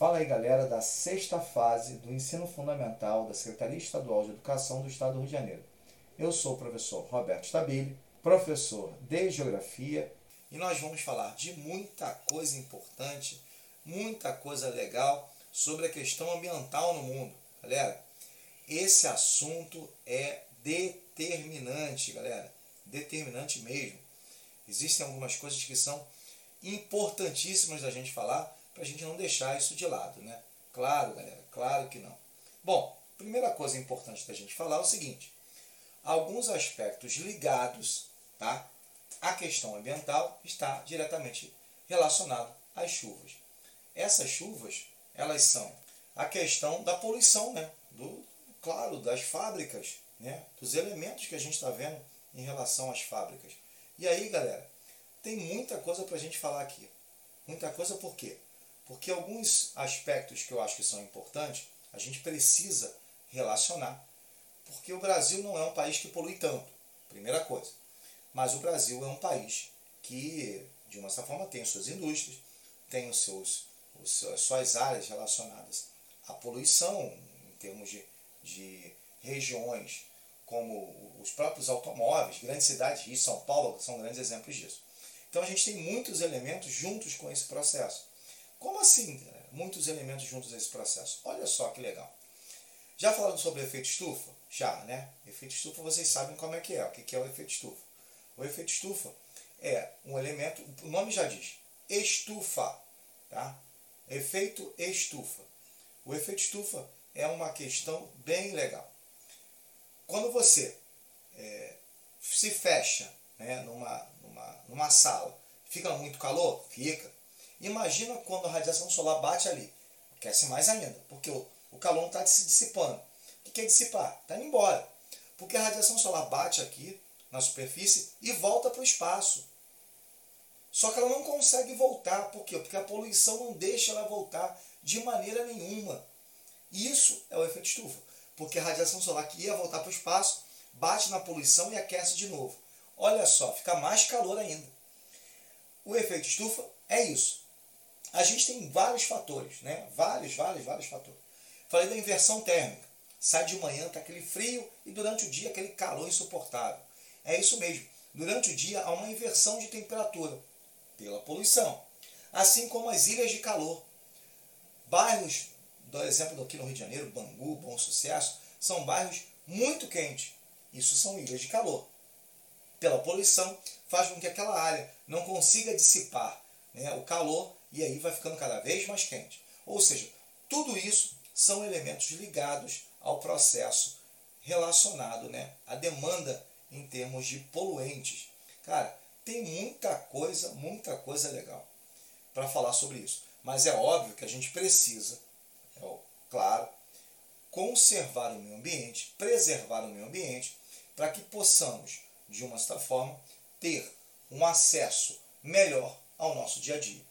Fala aí galera da sexta fase do ensino fundamental da Secretaria Estadual de Educação do Estado do Rio de Janeiro. Eu sou o professor Roberto Stabile, professor de Geografia, e nós vamos falar de muita coisa importante, muita coisa legal sobre a questão ambiental no mundo. Galera, esse assunto é determinante, galera, determinante mesmo. Existem algumas coisas que são importantíssimas da gente falar para a gente não deixar isso de lado, né? Claro, galera, claro que não. Bom, primeira coisa importante da gente falar é o seguinte: alguns aspectos ligados, tá? À questão ambiental está diretamente relacionado às chuvas. Essas chuvas, elas são a questão da poluição, né? Do, claro, das fábricas, né? Dos elementos que a gente está vendo em relação às fábricas. E aí, galera, tem muita coisa para a gente falar aqui. Muita coisa por quê? Porque alguns aspectos que eu acho que são importantes, a gente precisa relacionar. Porque o Brasil não é um país que polui tanto, primeira coisa. Mas o Brasil é um país que, de uma certa forma, tem suas indústrias, tem os seus, os, as suas áreas relacionadas à poluição, em termos de, de regiões como os próprios automóveis, grandes cidades, Rio e São Paulo são grandes exemplos disso. Então a gente tem muitos elementos juntos com esse processo. Como assim? Muitos elementos juntos nesse processo. Olha só que legal. Já falando sobre efeito estufa? Já, né? Efeito estufa vocês sabem como é que é. O que é o efeito estufa? O efeito estufa é um elemento, o nome já diz, estufa, tá? Efeito estufa. O efeito estufa é uma questão bem legal. Quando você é, se fecha né, numa, numa, numa sala, fica muito calor? Fica. Imagina quando a radiação solar bate ali. Aquece mais ainda, porque o, calor não está se dissipando. O que é dissipar? Está indo embora. Porque a radiação solar bate aqui na superfície e volta para o espaço. Só que ela não consegue voltar. Por quê? Porque a poluição não deixa ela voltar de maneira nenhuma. Isso é o efeito estufa. Porque a radiação solar que ia voltar para o espaço bate na poluição e aquece de novo. Olha só, fica mais calor ainda. O efeito estufa é isso a gente tem vários fatores, né? Vários, vários, vários fatores. Falei da inversão térmica. Sai de manhã, está aquele frio e durante o dia aquele calor insuportável. É isso mesmo. Durante o dia há uma inversão de temperatura pela poluição. Assim como as ilhas de calor. Bairros, do exemplo aqui no Rio de Janeiro, Bangu, Bom Sucesso, são bairros muito quentes. Isso são ilhas de calor. Pela poluição, faz com que aquela área não consiga dissipar né, o calor e aí vai ficando cada vez mais quente. Ou seja, tudo isso são elementos ligados ao processo relacionado né, à demanda em termos de poluentes. Cara, tem muita coisa, muita coisa legal para falar sobre isso. Mas é óbvio que a gente precisa, é claro, conservar o meio ambiente, preservar o meio ambiente, para que possamos, de uma certa forma, ter um acesso melhor ao nosso dia a dia.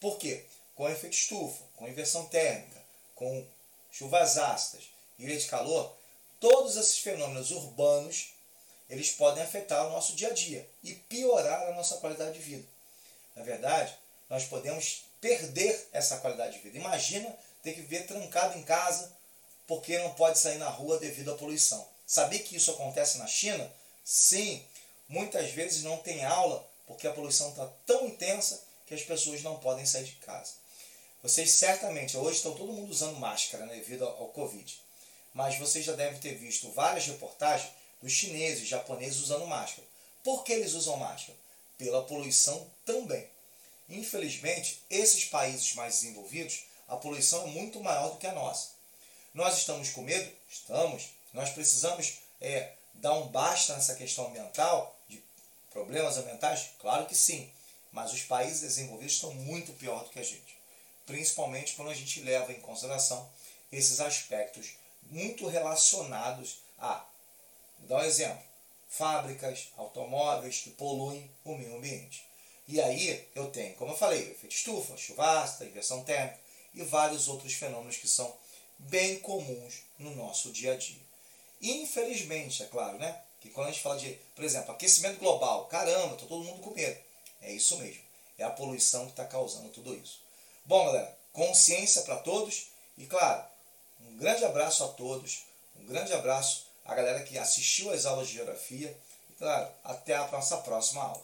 Por quê? Com efeito estufa, com inversão térmica, com chuvas ácidas, ilha de calor, todos esses fenômenos urbanos eles podem afetar o nosso dia a dia e piorar a nossa qualidade de vida. Na verdade, nós podemos perder essa qualidade de vida. Imagina ter que viver trancado em casa porque não pode sair na rua devido à poluição. Sabia que isso acontece na China? Sim, muitas vezes não tem aula porque a poluição está tão intensa que as pessoas não podem sair de casa. Vocês certamente, hoje estão todo mundo usando máscara né, devido ao Covid, mas vocês já devem ter visto várias reportagens dos chineses, japoneses usando máscara. Por que eles usam máscara? Pela poluição também. Infelizmente, esses países mais desenvolvidos, a poluição é muito maior do que a nossa. Nós estamos com medo? Estamos. Nós precisamos é, dar um basta nessa questão ambiental, de problemas ambientais? Claro que sim. Mas os países desenvolvidos estão muito pior do que a gente. Principalmente quando a gente leva em consideração esses aspectos muito relacionados a, vou dar um exemplo, fábricas, automóveis que poluem o meio ambiente. E aí eu tenho, como eu falei, efeito estufa, chuva ácida, inversão térmica e vários outros fenômenos que são bem comuns no nosso dia a dia. Infelizmente, é claro, né? Que quando a gente fala de, por exemplo, aquecimento global, caramba, está todo mundo com medo. É isso mesmo. É a poluição que está causando tudo isso. Bom, galera, consciência para todos e, claro, um grande abraço a todos, um grande abraço à galera que assistiu às aulas de geografia e, claro, até a nossa próxima aula.